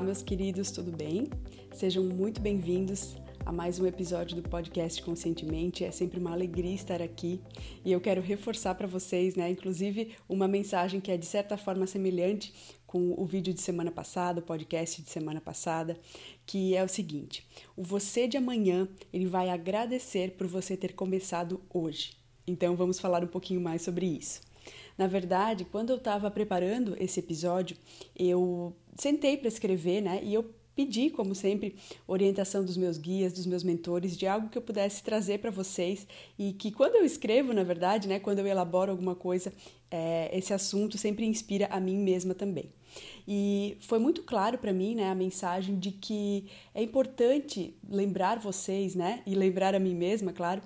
Olá, meus queridos, tudo bem? Sejam muito bem-vindos a mais um episódio do podcast Conscientemente. É sempre uma alegria estar aqui e eu quero reforçar para vocês, né, inclusive uma mensagem que é de certa forma semelhante com o vídeo de semana passada, o podcast de semana passada, que é o seguinte: o você de amanhã, ele vai agradecer por você ter começado hoje. Então vamos falar um pouquinho mais sobre isso. Na verdade, quando eu estava preparando esse episódio, eu sentei para escrever, né? E eu pedi, como sempre, orientação dos meus guias, dos meus mentores, de algo que eu pudesse trazer para vocês e que quando eu escrevo, na verdade, né, quando eu elaboro alguma coisa, é, esse assunto sempre inspira a mim mesma também. E foi muito claro para mim, né, a mensagem de que é importante lembrar vocês, né, e lembrar a mim mesma, claro,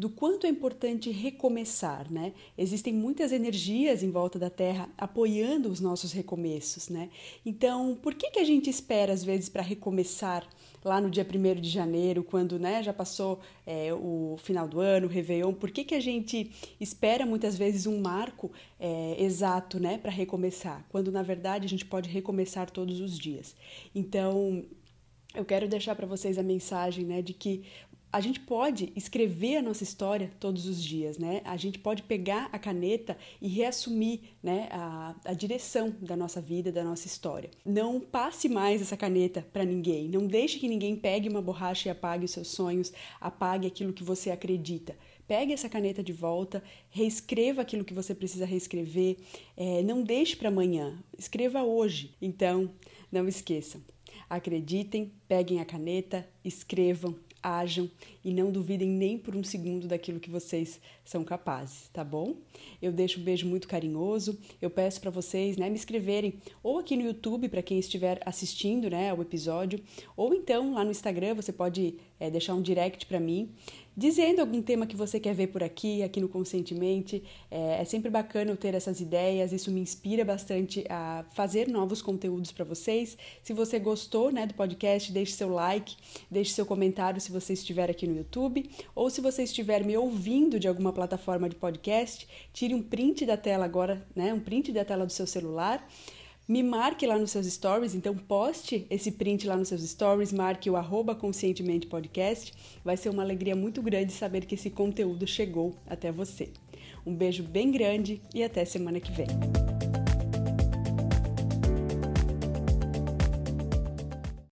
do quanto é importante recomeçar, né? Existem muitas energias em volta da Terra apoiando os nossos recomeços, né? Então, por que, que a gente espera às vezes para recomeçar lá no dia 1 de janeiro, quando né, já passou é, o final do ano, o Réveillon? Por que, que a gente espera muitas vezes um marco é, exato né, para recomeçar, quando na verdade a gente pode recomeçar todos os dias? Então, eu quero deixar para vocês a mensagem né, de que a gente pode escrever a nossa história todos os dias, né? A gente pode pegar a caneta e reassumir né, a, a direção da nossa vida, da nossa história. Não passe mais essa caneta para ninguém. Não deixe que ninguém pegue uma borracha e apague os seus sonhos, apague aquilo que você acredita. Pegue essa caneta de volta, reescreva aquilo que você precisa reescrever. É, não deixe para amanhã, escreva hoje. Então, não esqueçam. Acreditem, peguem a caneta, escrevam, ajam e não duvidem nem por um segundo daquilo que vocês são capazes, tá bom? Eu deixo um beijo muito carinhoso. Eu peço para vocês, né, me inscreverem ou aqui no YouTube para quem estiver assistindo, né, o episódio, ou então lá no Instagram você pode é, deixar um direct para mim dizendo algum tema que você quer ver por aqui, aqui no Conscientemente. É, é sempre bacana eu ter essas ideias, isso me inspira bastante a fazer novos conteúdos para vocês. Se você gostou né, do podcast, deixe seu like, deixe seu comentário se você estiver aqui no YouTube, ou se você estiver me ouvindo de alguma plataforma de podcast, tire um print da tela agora, né, um print da tela do seu celular me marque lá nos seus stories, então poste esse print lá nos seus stories, marque o arroba conscientemente podcast. Vai ser uma alegria muito grande saber que esse conteúdo chegou até você. Um beijo bem grande e até semana que vem.